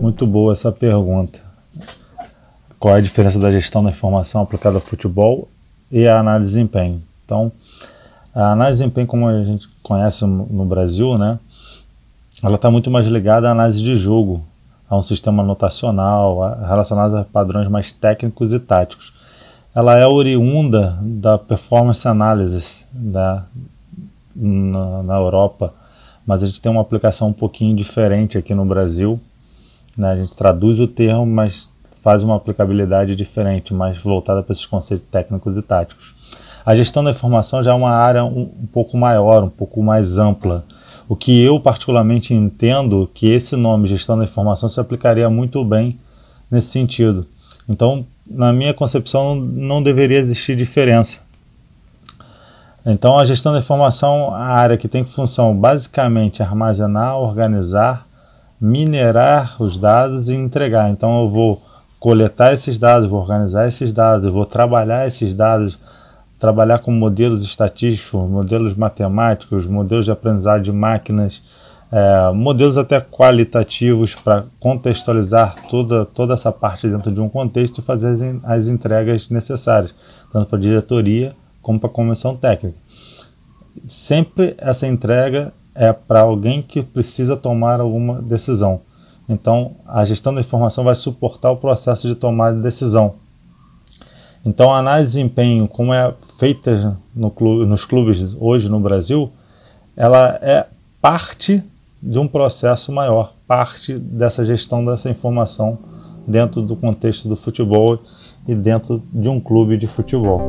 Muito boa essa pergunta. Qual é a diferença da gestão da informação aplicada ao futebol e a análise de desempenho? Então, a análise de desempenho, como a gente conhece no Brasil, né, ela está muito mais ligada à análise de jogo, a um sistema notacional, relacionado a padrões mais técnicos e táticos. Ela é oriunda da performance analysis da, na, na Europa, mas a gente tem uma aplicação um pouquinho diferente aqui no Brasil. Né? A gente traduz o termo, mas faz uma aplicabilidade diferente, mais voltada para esses conceitos técnicos e táticos. A gestão da informação já é uma área um, um pouco maior, um pouco mais ampla. O que eu particularmente entendo que esse nome gestão da informação se aplicaria muito bem nesse sentido. Então, na minha concepção, não deveria existir diferença. Então, a gestão da informação, a área que tem função basicamente armazenar, organizar, minerar os dados e entregar. Então, eu vou coletar esses dados, vou organizar esses dados, vou trabalhar esses dados trabalhar com modelos estatísticos, modelos matemáticos, modelos de aprendizado de máquinas, é, modelos até qualitativos para contextualizar toda, toda essa parte dentro de um contexto e fazer as, as entregas necessárias, tanto para a diretoria como para comissão técnica. Sempre essa entrega é para alguém que precisa tomar alguma decisão. Então, a gestão da informação vai suportar o processo de tomada de decisão então, a análise de desempenho, como é feita no clube, nos clubes hoje no Brasil, ela é parte de um processo maior, parte dessa gestão dessa informação dentro do contexto do futebol e dentro de um clube de futebol.